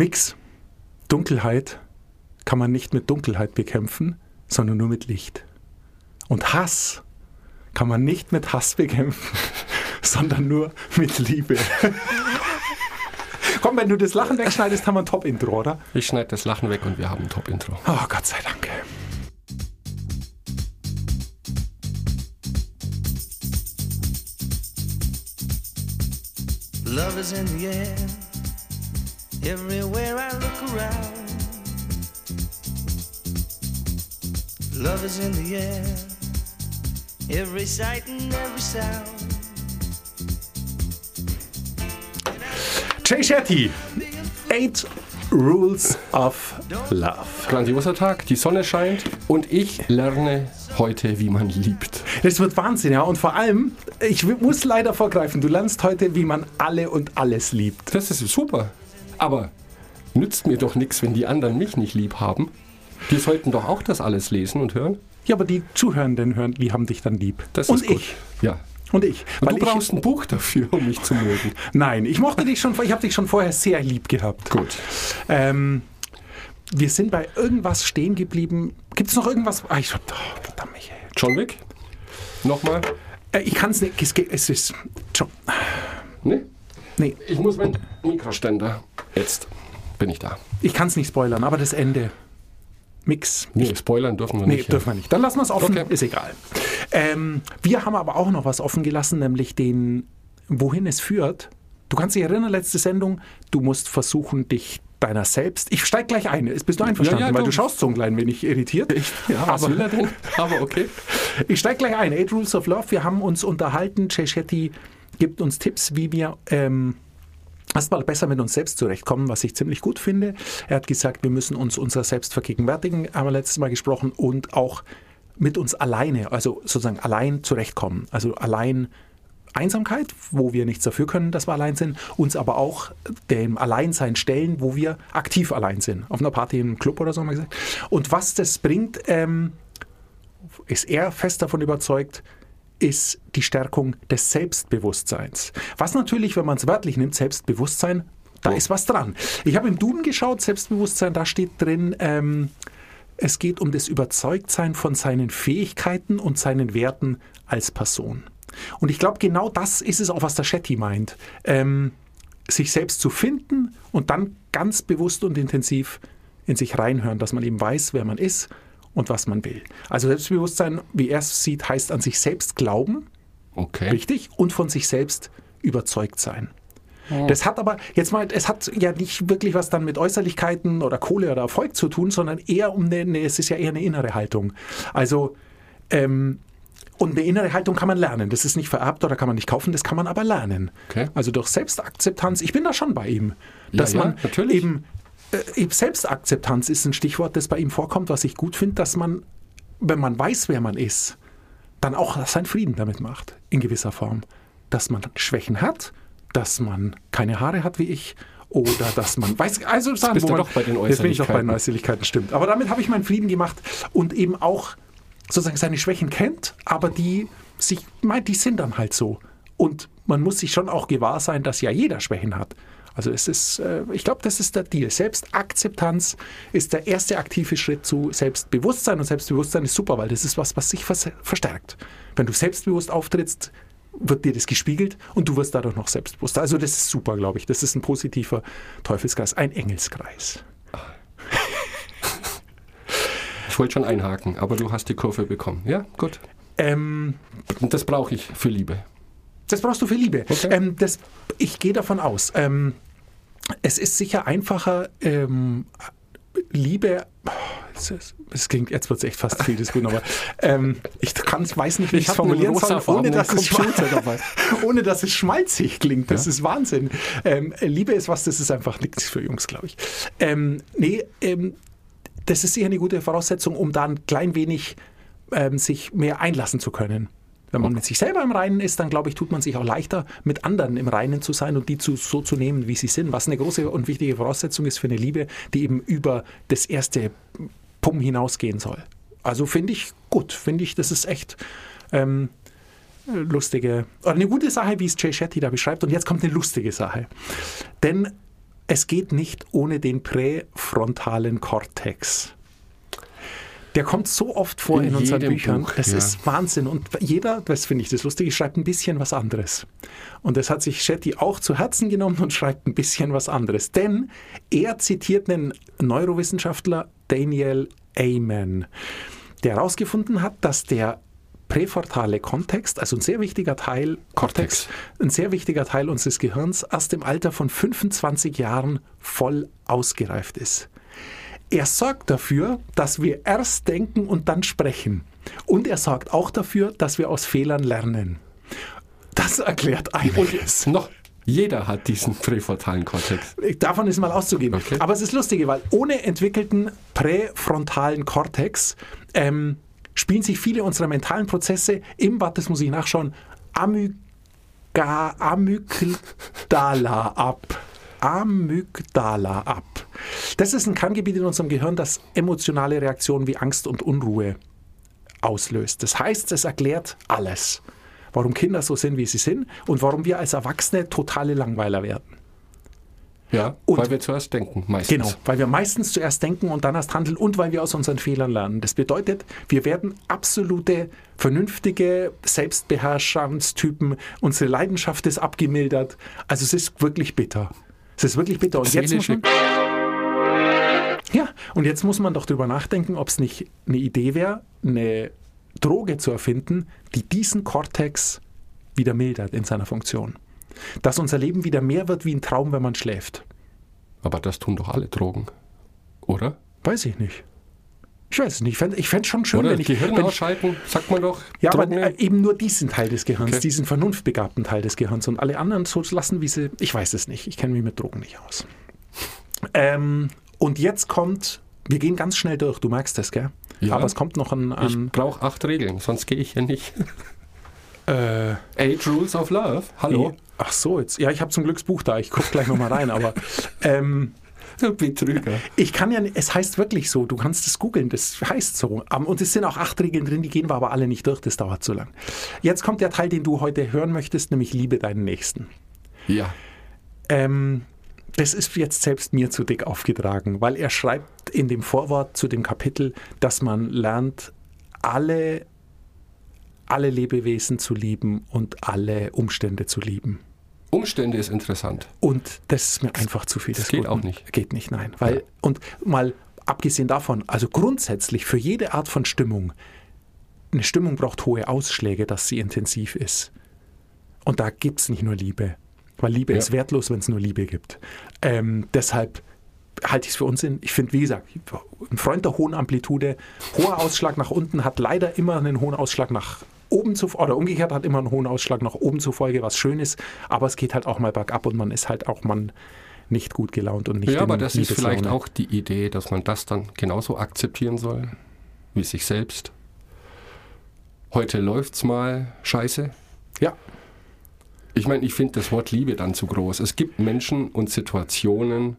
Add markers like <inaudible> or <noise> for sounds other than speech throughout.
Mix. Dunkelheit kann man nicht mit Dunkelheit bekämpfen, sondern nur mit Licht. Und Hass kann man nicht mit Hass bekämpfen, <laughs> sondern nur mit Liebe. <laughs> Komm, wenn du das Lachen wegschneidest, haben wir ein Top-Intro, oder? Ich schneide das Lachen weg und wir haben ein Top-Intro. Oh, Gott sei Dank. Love is in the air, everywhere I look around. Love is in the air, every sight and every sound. Jay Shetty, Eight Rules of Love. Grandioser Tag, die Sonne scheint und ich lerne heute, wie man liebt. Das wird Wahnsinn, ja. Und vor allem, ich muss leider vorgreifen, du lernst heute, wie man alle und alles liebt. Das ist super. Aber nützt mir doch nichts, wenn die anderen mich nicht lieb haben. Die sollten doch auch das alles lesen und hören. Ja, aber die Zuhörenden hören, die haben dich dann lieb. Das und ist gut. ich. Ja. Und ich. Und du brauchst ein Buch dafür, um mich zu mögen. Nein, ich mochte dich schon, ich habe dich schon vorher sehr lieb gehabt. Gut. Ähm, wir sind bei irgendwas stehen geblieben. Gibt es noch irgendwas? Ah, ich, oh, verdammt, Michael. John Wick? Nochmal? Äh, ich kann es nicht. Es, es ist. John. Nee? Nee, Ich muss meinen Mikroständer. Jetzt bin ich da. ich kann es nicht spoilern, aber das Ende. Mix. Nee, spoilern dürfen wir Nee, nicht. ja. dürfen wir nicht. Dann lassen wir es offen, Okay. ist egal. Ähm, wir haben aber auch noch was offen gelassen, nämlich den, wohin es führt. Du kannst dich erinnern, letzte Sendung, du musst versuchen, dich deiner selbst. Ich steig gleich ein. Bist du einverstanden? Ja, ja, Weil du- schaust so ein klein wenig irritiert. Ja, was will er denn? Aber okay. <laughs> Ich steige gleich ein. Eight Rules of Love. Wir haben uns unterhalten. Shetty gibt uns Tipps, wie wir ähm, erstmal besser mit uns selbst zurechtkommen, was ich ziemlich gut finde. Er hat gesagt, wir müssen uns unser Selbst vergegenwärtigen, haben wir letztes Mal gesprochen, und auch mit uns alleine, also sozusagen allein zurechtkommen. Also allein Einsamkeit, wo wir nichts dafür können, dass wir allein sind, uns aber auch dem Alleinsein stellen, wo wir aktiv allein sind. Auf einer Party im Club oder so haben wir gesagt. Und was das bringt, ähm, ist er fest davon überzeugt, ist die Stärkung des Selbstbewusstseins. Was natürlich, wenn man es wörtlich nimmt, Selbstbewusstsein, da ist was dran. Ich habe im Duden geschaut, Selbstbewusstsein, da steht drin, ähm, es geht um das Überzeugtsein von seinen Fähigkeiten und seinen Werten als Person. Und ich glaube, genau das ist es auch, was der Shetty meint. Ähm, sich selbst zu finden und dann ganz bewusst und intensiv in sich reinhören, dass man eben weiß, wer man ist und was man will. Also Selbstbewusstsein, wie er es sieht, heißt an sich selbst glauben, Okay. richtig, und von sich selbst überzeugt sein. Das hat aber, jetzt mal, es hat ja nicht wirklich was dann mit Äußerlichkeiten oder Kohle oder Erfolg zu tun, sondern eher um eine, es ist ja eher eine innere Haltung. Also, ähm, und eine innere Haltung kann man lernen. Das ist nicht vererbt oder kann man nicht kaufen, das kann man aber lernen. Okay. Also durch Selbstakzeptanz, ich bin da schon bei ihm, Ja, dass ja, man natürlich. eben Selbstakzeptanz ist ein Stichwort, das bei ihm vorkommt, was ich gut finde, dass man, wenn man weiß, wer man ist, dann auch seinen Frieden damit macht, in gewisser Form. Dass man Schwächen hat, dass man keine Haare hat wie ich oder dass man weiß, also Sachen, bist wo man, doch bei den Jetzt bin ich doch bei den Äußerlichkeiten. Äußerlichkeiten, stimmt. Aber damit habe ich meinen Frieden gemacht und eben auch sozusagen seine Schwächen kennt, aber die sich meint, die sind dann halt so. Und man muss sich schon auch gewahr sein, dass ja jeder Schwächen hat. Also es ist, äh, ich glaube, das ist der Deal. Selbstakzeptanz ist der erste aktive Schritt zu Selbstbewusstsein und Selbstbewusstsein ist super, weil das ist was, was sich vers- verstärkt. Wenn du selbstbewusst auftrittst, wird dir das gespiegelt und du wirst dadurch noch selbstbewusster. Also das ist super, glaube ich. Das ist ein positiver Teufelskreis, ein Engelskreis. <laughs> Ich wollte schon einhaken, aber du hast die Kurve bekommen. Ja, gut. Ähm, Und das brauche ich für Liebe. Das brauchst du für Liebe. Okay. Ähm, das, ich gehe davon aus. Ähm, es ist sicher einfacher, ähm, Liebe. oh, es klingt, jetzt wird es echt fast viel Diskussion, aber ähm, ich kann's, weiß nicht, wie ich es formulieren soll, ohne dass, es <laughs> ohne dass es schmalzig klingt. Das Ja. ist Wahnsinn. Ähm, Liebe ist was, das ist einfach nichts für Jungs, glaube ich. Ähm, nee, ähm, das ist sicher eine gute Voraussetzung, um da ein klein wenig ähm, sich mehr einlassen zu können. Wenn man mit sich selber im Reinen ist, dann glaube ich, tut man sich auch leichter, mit anderen im Reinen zu sein und die zu, so zu nehmen, wie sie sind. Was eine große und wichtige Voraussetzung ist für eine Liebe, die eben über das erste Pum hinausgehen soll. Also finde ich gut. Finde ich, das ist echt ähm, lustige, oder eine gute Sache, wie es Jay Shetty da beschreibt. Und jetzt kommt eine lustige Sache. Denn es geht nicht ohne den präfrontalen Kortex. Der kommt so oft vor in, In unseren Büchern. Buch, das ja. ist Wahnsinn. Und jeder, das finde ich das Lustige, schreibt ein bisschen was anderes. Und das hat sich Shetty auch zu Herzen genommen und schreibt ein bisschen was anderes. Denn er zitiert einen Neurowissenschaftler, Daniel Amen, der herausgefunden hat, dass der präfrontale Kontext, also ein sehr wichtiger Teil, Cortex. ein sehr wichtiger Teil unseres Gehirns, erst im Alter von 25 Jahren voll ausgereift ist. Er sorgt dafür, dass wir erst denken und dann sprechen. Und er sorgt auch dafür, dass wir aus Fehlern lernen. Das erklärt einiges. <laughs> Noch jeder hat diesen präfrontalen Kortex. Davon ist mal auszugehen. Okay. Aber es ist lustig, weil ohne entwickelten präfrontalen Kortex ähm, spielen sich viele unserer mentalen Prozesse im, warte, das muss ich nachschauen, Amygdala ab. Amygdala ab. Das ist ein Kerngebiet in unserem Gehirn, das emotionale Reaktionen wie Angst und Unruhe auslöst. Das heißt, es erklärt alles. Warum Kinder so sind, wie sie sind und warum wir als Erwachsene totale Langweiler werden. Ja, Und- weil wir zuerst denken, meistens. Genau, weil wir meistens zuerst denken und dann erst handeln und weil wir aus unseren Fehlern lernen. Das bedeutet, wir werden absolute, vernünftige Selbstbeherrschungstypen. Unsere Leidenschaft ist abgemildert. Also es ist wirklich bitter. Es ist wirklich bitter. Und jetzt muss man, ja, und jetzt muss man doch drüber nachdenken, ob es nicht eine Idee wäre, eine Droge zu erfinden, die diesen Kortex wieder mildert in seiner Funktion. Dass unser Leben wieder mehr wird wie ein Traum, wenn man schläft. Aber das tun doch alle Drogen. Oder? Weiß ich nicht. Ich weiß es nicht. Ich fände ich fänd's schon schön, Oder? wenn ich. Gehirn wenn ich ausschalten, sagt man doch. ja, aber äh, eben nur diesen Teil des Gehirns, Okay. diesen vernunftbegabten Teil des Gehirns und alle anderen so lassen, wie sie. Ich weiß es nicht. Ich kenne mich mit Drogen nicht aus. Ähm, und jetzt kommt. Wir gehen ganz schnell durch, du merkst das, gell? Ja. Aber es kommt noch ein. ich ein brauche acht Regeln, sonst gehe ich ja nicht. äh, Eight Rules of Love. Hallo? Ach so, jetzt. Ja, ich habe zum Glück das Buch da. Ich gucke gleich nochmal rein. Aber <laughs> ähm, Betrüger. ich kann ja, es heißt wirklich so, du kannst es googeln, das heißt so. Ähm, Und es sind auch acht Regeln drin, die gehen wir aber alle nicht durch, das dauert zu lang. Jetzt kommt der Teil, den du heute hören möchtest, nämlich Liebe deinen Nächsten. Ja. Ähm, das ist jetzt selbst mir zu dick aufgetragen, weil er schreibt in dem Vorwort zu dem Kapitel, dass man lernt, alle, alle Lebewesen zu lieben und alle Umstände zu lieben. Umstände ist interessant. Und das ist mir einfach zu viel. das des geht Guten. auch nicht. Geht nicht, nein. Weil, Ja. Und mal abgesehen davon, also grundsätzlich für jede Art von Stimmung, eine Stimmung braucht hohe Ausschläge, dass sie intensiv ist. Und da gibt es nicht nur Liebe. Weil Liebe Ja. ist wertlos, wenn es nur Liebe gibt. Ähm, deshalb halte ich es für Unsinn. Ich finde, wie gesagt, ein Freund der hohen Amplitude, hoher Ausschlag nach unten hat leider immer einen hohen Ausschlag nach oben zu, oder umgekehrt hat immer einen hohen Ausschlag nach oben zufolge, was schön ist, aber es geht halt auch mal bergab und man ist halt auch man nicht gut gelaunt und nicht ja, aber das ist vielleicht auch die Idee, dass man das dann genauso akzeptieren soll wie sich selbst. Heute läuft's mal scheiße. Ja, Ich meine, ich finde das Wort Liebe dann zu groß. Es gibt Menschen und Situationen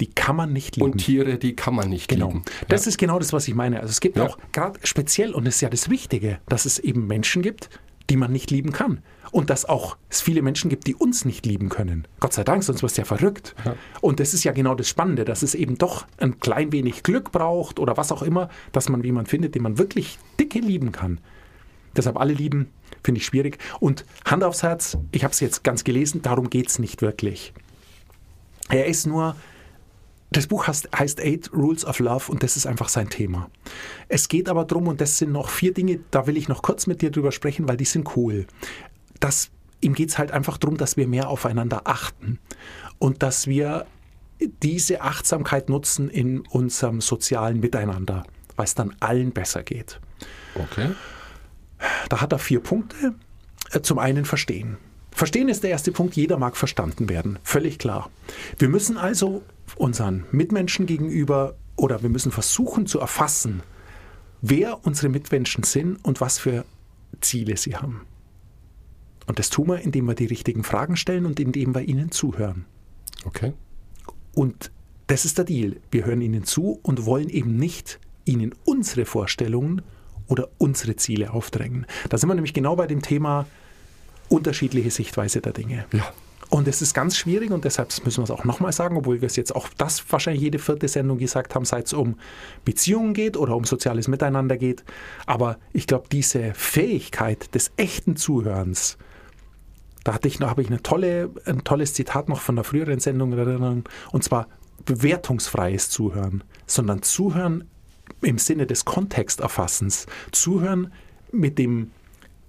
die kann man nicht lieben. und Tiere, die kann man nicht Genau. lieben. Das ja. ist genau das, was ich meine. Also es gibt Ja. auch gerade speziell, und das ist ja das Wichtige, dass es eben Menschen gibt, die man nicht lieben kann. Und dass auch es viele Menschen gibt, die uns nicht lieben können. Gott sei Dank, sonst wirst du ja verrückt. Ja. Und das ist ja genau das Spannende, dass es eben doch ein klein wenig Glück braucht oder was auch immer, dass man jemanden findet, den man wirklich dicke lieben kann. Deshalb alle lieben, finde ich schwierig. Und Hand aufs Herz, ich habe es jetzt ganz gelesen, darum geht es nicht wirklich. Er ist nur das Buch heißt, heißt Eight Rules of Love und das ist einfach sein Thema. Es geht aber darum, und das sind noch vier Dinge, da will ich noch kurz mit dir drüber sprechen, weil die sind cool. Das, ihm geht es halt einfach darum, dass wir mehr aufeinander achten und dass wir diese Achtsamkeit nutzen in unserem sozialen Miteinander, weil es dann allen besser geht. Okay. Da hat er vier Punkte. Zum einen Verstehen. Verstehen ist der erste Punkt, jeder mag verstanden werden, völlig klar. Wir müssen also unseren Mitmenschen gegenüber oder wir müssen versuchen zu erfassen, wer unsere Mitmenschen sind und was für Ziele sie haben. Und das tun wir, indem wir die richtigen Fragen stellen und indem wir ihnen zuhören. Okay. Und das ist der Deal. Wir hören ihnen zu und wollen eben nicht ihnen unsere Vorstellungen oder unsere Ziele aufdrängen. Da sind wir nämlich genau bei dem Thema unterschiedliche Sichtweise der Dinge. Ja. Und es ist ganz schwierig und deshalb müssen wir es auch nochmal sagen, obwohl wir es jetzt auch das wahrscheinlich jede vierte Sendung gesagt haben, seit es um Beziehungen geht oder um soziales Miteinander geht. Aber ich glaube, diese Fähigkeit des echten Zuhörens, da hatte ich noch, habe ich eine tolle, ein tolles Zitat noch von einer früheren Sendung erinnern, und zwar bewertungsfreies Zuhören, sondern Zuhören im Sinne des Kontexterfassens, Zuhören mit dem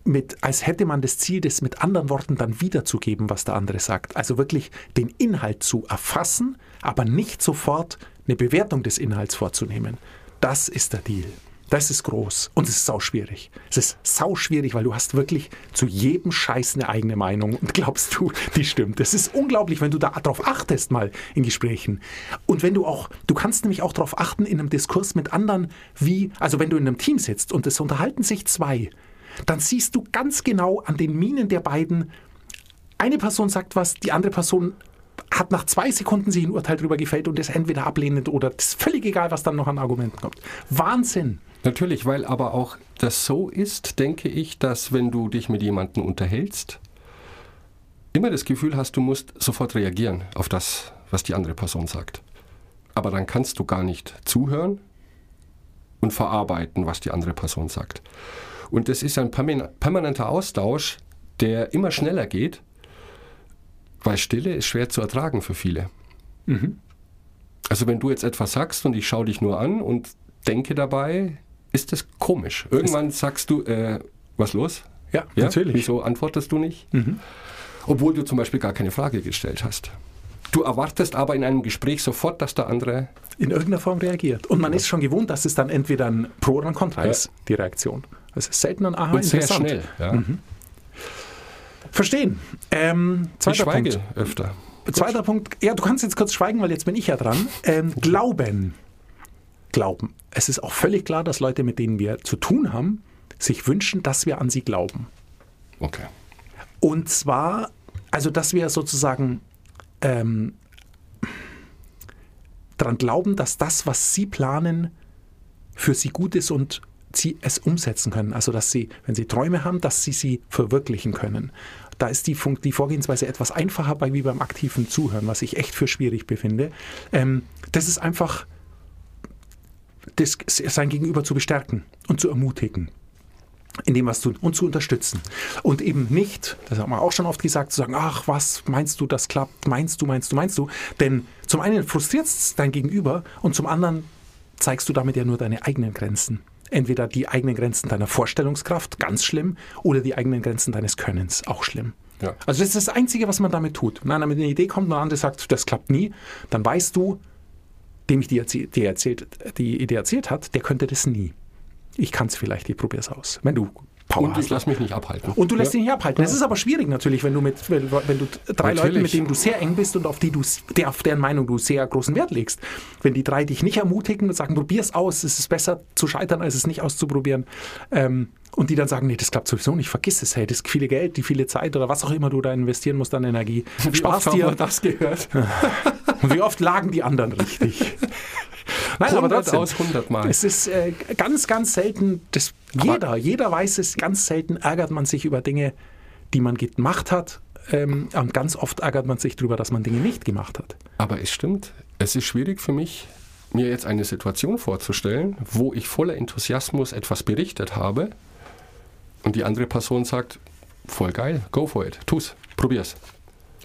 mit, als hätte man das Ziel, das mit anderen Worten dann wiederzugeben, was der andere sagt. Also wirklich den Inhalt zu erfassen, aber nicht sofort eine Bewertung des Inhalts vorzunehmen. Das ist der Deal. Das ist groß und es ist sau schwierig. Es ist sau schwierig, weil du hast wirklich zu jedem Scheiß eine eigene Meinung und glaubst du, die stimmt. Das ist unglaublich, wenn du darauf achtest mal in Gesprächen. Und wenn du auch, du kannst nämlich auch darauf achten in einem Diskurs mit anderen, wie, also wenn du in einem Team sitzt und es unterhalten sich zwei, dann siehst du ganz genau an den Minen der beiden, eine Person sagt was, die andere Person hat nach zwei Sekunden sich ein Urteil darüber gefällt und ist entweder ablehnend oder es ist völlig egal, was dann noch an Argumenten kommt. Wahnsinn! Natürlich, weil aber auch das so ist, denke ich, dass wenn du dich mit jemandem unterhältst, immer das Gefühl hast, du musst sofort reagieren auf das, was die andere Person sagt. Aber dann kannst du gar nicht zuhören und verarbeiten, was die andere Person sagt. Und das ist ein permanenter Austausch, der immer schneller geht, weil Stille ist schwer zu ertragen für viele. Mhm. Also wenn du jetzt etwas sagst und ich schaue dich nur an und denke dabei, ist das komisch. Irgendwann sagst du, äh, was los? Ja, ja, natürlich. Wieso antwortest du nicht? Mhm. Obwohl du zum Beispiel gar keine Frage gestellt hast. Du erwartest aber in einem Gespräch sofort, dass der andere in irgendeiner Form reagiert. Und man ja. ist schon gewohnt, dass es dann entweder ein Pro oder ein Contra ist, die Reaktion. Das ist selten ein Aha, Und sehr schnell. Ja. Mhm. Verstehen. Ähm, zweiter ich schweige Punkt. öfter. Zweiter Gut. Punkt. Ja, du kannst jetzt kurz schweigen, weil jetzt bin ich ja dran. Ähm, Glauben. Glauben. Es ist auch völlig klar, dass Leute, mit denen wir zu tun haben, sich wünschen, dass wir an sie glauben. Okay. Und zwar, also dass wir sozusagen ähm, daran glauben, dass das, was sie planen, für sie gut ist und sie es umsetzen können. Also dass sie, wenn sie Träume haben, dass sie sie verwirklichen können. Da ist die, die Vorgehensweise etwas einfacher bei, wie beim aktiven Zuhören, was ich echt für schwierig befinde. Ähm, das ist einfach, das, sein Gegenüber zu bestärken und zu ermutigen in dem, was tun und zu unterstützen. Und eben nicht, das haben wir auch schon oft gesagt, zu sagen, ach, was meinst du, das klappt, meinst du, meinst du, meinst du. Denn zum einen frustriert es dein Gegenüber und zum anderen zeigst du damit ja nur deine eigenen Grenzen entweder die eigenen Grenzen deiner Vorstellungskraft, ganz schlimm, oder die eigenen Grenzen deines Könnens, auch schlimm. Ja. Also das ist das Einzige, was man damit tut. Wenn einer mit einer Idee kommt und der andere sagt, das klappt nie, dann weißt du, dem ich die, die, erzählt, die Idee erzählt hat, der könnte das nie. Ich kann es vielleicht, ich probiere es aus. Wenn du Power Und ich lasse mich nicht abhalten. Und du lässt dich nicht abhalten. Das ist aber schwierig natürlich, wenn du mit wenn, wenn du drei natürlich. Leuten, mit denen du sehr eng bist und auf die du der, auf deren Meinung du sehr großen Wert legst, wenn die drei dich nicht ermutigen und sagen, probier es aus, es ist besser zu scheitern, als es nicht auszuprobieren. Ähm, und die dann sagen, nee, das klappt sowieso nicht, vergiss es, hey, das viele Geld, die viele Zeit oder was auch immer du da investieren musst an Energie. Wie Spaß dir. das gehört. <laughs> und wie oft lagen die anderen richtig? <laughs> Nein, aber trotzdem, aus 100 Mal. Es ist äh, ganz, ganz selten, das, jeder, jeder weiß es, ganz selten ärgert man sich über Dinge, die man gemacht hat. Ähm, und ganz oft ärgert man sich darüber, dass man Dinge nicht gemacht hat. Aber es stimmt, es ist schwierig für mich, mir jetzt eine Situation vorzustellen, wo ich voller Enthusiasmus etwas berichtet habe und die andere Person sagt, voll geil, go for it, tu's, probier's.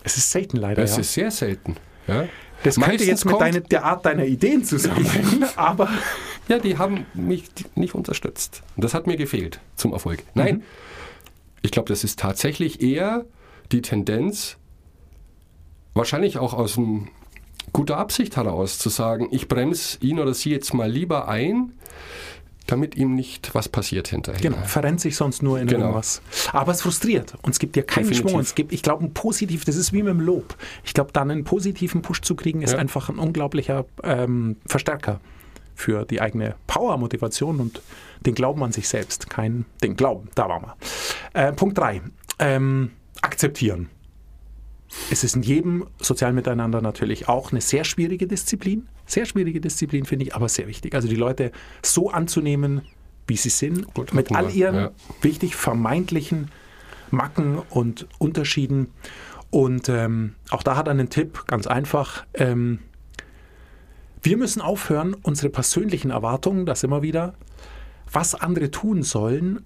Es ist selten leider. Es ja. ist sehr selten. Ja. Das Meistens könnte jetzt mit deine, der Art deiner Ideen zusammenhängen, <laughs> aber. Ja, die haben mich nicht unterstützt. Und das hat mir gefehlt zum Erfolg. Nein, mhm. ich glaube, das ist tatsächlich eher die Tendenz, wahrscheinlich auch aus guter Absicht heraus, zu sagen, ich bremse ihn oder sie jetzt mal lieber ein, damit ihm nicht was passiert hinterher. Genau, verrennt sich sonst nur in genau. irgendwas. Aber es frustriert und es gibt dir keinen Definitiv. Schwung. Es gibt, ich glaube, ein positiv, das ist wie mit dem Lob. Ich glaube, dann einen positiven Push zu kriegen, ist ja. einfach ein unglaublicher ähm, Verstärker für die eigene Power, Motivation und den Glauben an sich selbst. Kein den Glauben, da waren wir. Äh, Punkt 3. Ähm, akzeptieren. Es ist in jedem sozialen Miteinander natürlich auch eine sehr schwierige Disziplin. Sehr schwierige Disziplin, finde ich, aber sehr wichtig. Also die Leute so anzunehmen, wie sie sind, Gut, mit all ihren ja. wichtig vermeintlichen Macken und Unterschieden Und ähm, auch da hat er einen Tipp, ganz einfach. Ähm, wir müssen aufhören, unsere persönlichen Erwartungen, das immer wieder, was andere tun sollen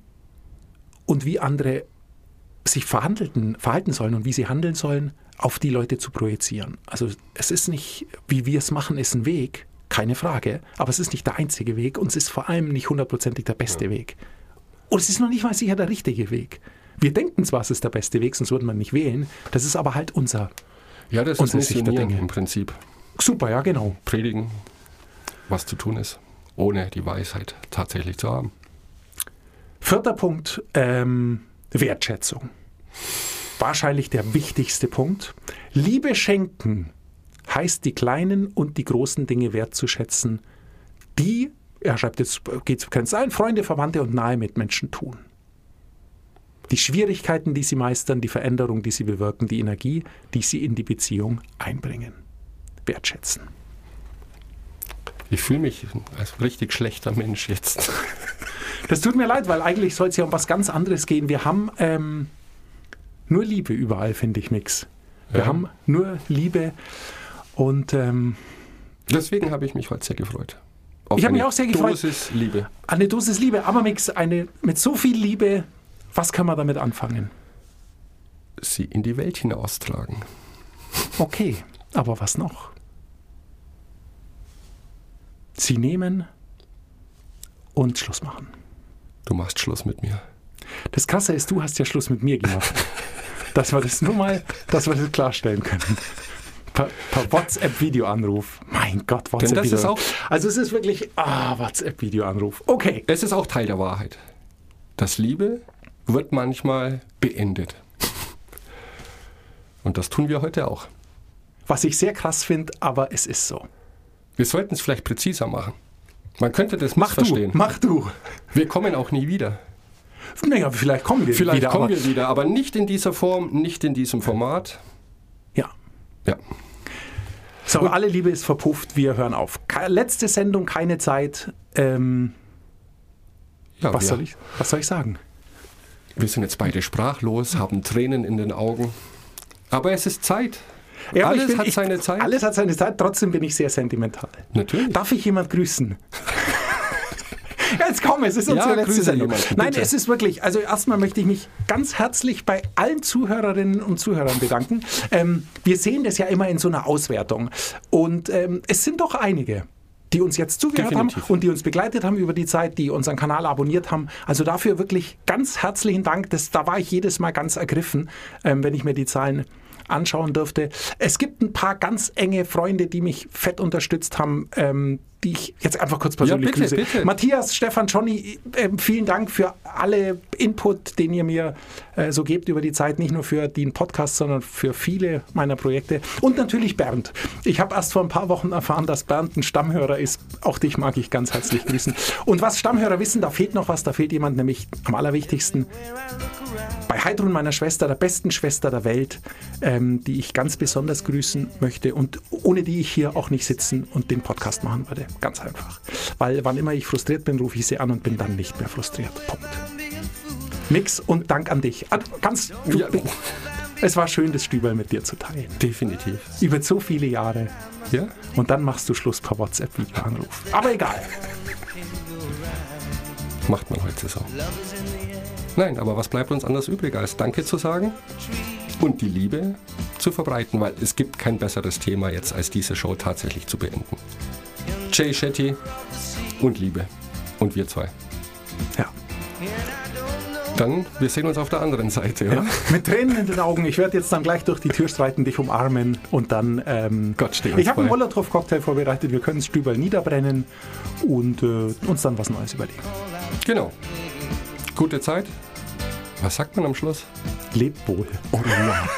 und wie andere sich verhalten sollen und wie sie handeln sollen, auf die Leute zu projizieren. Also es ist nicht, wie wir es machen, ist ein Weg, keine Frage, aber es ist nicht der einzige Weg und es ist vor allem nicht hundertprozentig der beste ja. Weg. Und es ist noch nicht mal sicher der richtige Weg. Wir denken zwar, es ist der beste Weg, sonst würde man nicht wählen. Das ist aber halt unser. Ja, das ist Sicht der Dinge. im Prinzip. Super, ja, genau. Predigen, was zu tun ist, ohne die Weisheit tatsächlich zu haben. Vierter Punkt, ähm, Wertschätzung. Wahrscheinlich der wichtigste Punkt. Liebe schenken heißt, die kleinen und die großen Dinge wertzuschätzen, die, er schreibt jetzt, geht es ein, Freunde, Verwandte und nahe Mitmenschen tun. Die Schwierigkeiten, die sie meistern, die Veränderung, die sie bewirken, die Energie, die sie in die Beziehung einbringen. Wertschätzen. Ich fühle mich als richtig schlechter Mensch jetzt. Das tut mir leid, weil eigentlich soll es ja um was ganz anderes gehen. Wir haben ähm, nur Liebe überall, finde ich, Mix. Wir ja. haben nur Liebe und ähm, deswegen habe ich mich heute sehr gefreut. ich habe mich auch sehr gefreut. Eine Dosis Liebe. Eine Dosis Liebe, aber Mix, eine mit so viel Liebe, was kann man damit anfangen? Sie in die Welt hinaustragen. Okay, aber was noch? Sie nehmen und Schluss machen. Du machst Schluss mit mir. Das Krasse ist, du hast ja Schluss mit mir gemacht. <laughs> dass wir das nur mal, dass wir das klarstellen können. Per, per WhatsApp-Videoanruf. Mein Gott, WhatsApp-Videoanruf. Also es ist wirklich, ah, WhatsApp-Videoanruf. Okay. Es ist auch Teil der Wahrheit. Das Liebe wird manchmal beendet. Und das tun wir heute auch. Was ich sehr krass finde, aber es ist so. Wir sollten es vielleicht präziser machen. Man könnte das mach verstehen. Du, mach du. Wir kommen auch nie wieder. Naja, vielleicht kommen wir vielleicht wieder. Vielleicht kommen wir wieder, aber nicht in dieser Form, nicht in diesem Format. Ja. Ja. So, Und alle Liebe ist verpufft, wir hören auf. Letzte Sendung, keine Zeit. Ähm, ja, was, soll ich, was soll ich sagen? Wir sind jetzt beide sprachlos, haben Tränen in den Augen. Aber es ist Zeit. Ja, alles bin, hat ich, seine Zeit. Alles hat seine Zeit, trotzdem bin ich sehr sentimental. Natürlich. Darf ich jemand grüßen? <laughs> Jetzt komm, es ist unsere ja, letzte Sendung. Jemand, Nein, es ist wirklich, also erstmal möchte ich mich ganz herzlich bei allen Zuhörerinnen und Zuhörern bedanken. Ähm, wir sehen das ja immer in so einer Auswertung. Und ähm, es sind doch einige die uns jetzt zugehört Definitiv. haben und die uns begleitet haben über die Zeit, die unseren Kanal abonniert haben. Also dafür wirklich ganz herzlichen Dank. Das, da war ich jedes Mal ganz ergriffen, ähm, wenn ich mir die Zahlen anschauen durfte. Es gibt ein paar ganz enge Freunde, die mich fett unterstützt haben, ähm, die ich jetzt einfach kurz persönlich ja, bitte, grüße. Bitte. Matthias, Stefan, Johnny, äh, vielen Dank für alle Input, den ihr mir äh, so gebt über die Zeit, nicht nur für den Podcast, sondern für viele meiner Projekte. Und natürlich Bernd. Ich habe erst vor ein paar Wochen erfahren, dass Bernd ein Stammhörer ist. Auch dich mag ich ganz herzlich grüßen. Und was Stammhörer wissen, da fehlt noch was, da fehlt jemand, nämlich am allerwichtigsten bei Heidrun, meiner Schwester, der besten Schwester der Welt, ähm, die ich ganz besonders grüßen möchte und ohne die ich hier auch nicht sitzen und den Podcast machen würde. Ganz einfach. Weil wann immer ich frustriert bin, rufe ich sie an und bin dann nicht mehr frustriert. Punkt. Nix und Dank an dich. Ganz, du, ja. Es war schön, das Stübel mit dir zu teilen. Definitiv. Über so viele Jahre. Ja. Und dann machst du Schluss per WhatsApp-Videoanruf. Aber egal. Macht man heute so. Nein, aber was bleibt uns anders übrig, als Danke zu sagen und die Liebe zu verbreiten, weil es gibt kein besseres Thema jetzt, als diese Show tatsächlich zu beenden. Jay Shetty und Liebe. Und wir zwei. Ja. Dann, wir sehen uns auf der anderen Seite. Ja. Mit Tränen in den Augen. Ich werde jetzt dann gleich durch die Tür streiten, dich umarmen und dann. Ähm, Gott steht Ich habe einen Molotow-Cocktail vorbereitet. Wir können es Stüberl niederbrennen und äh, uns dann was Neues überlegen. Genau. Gute Zeit. Was sagt man am Schluss? Lebt wohl. Oh, ja.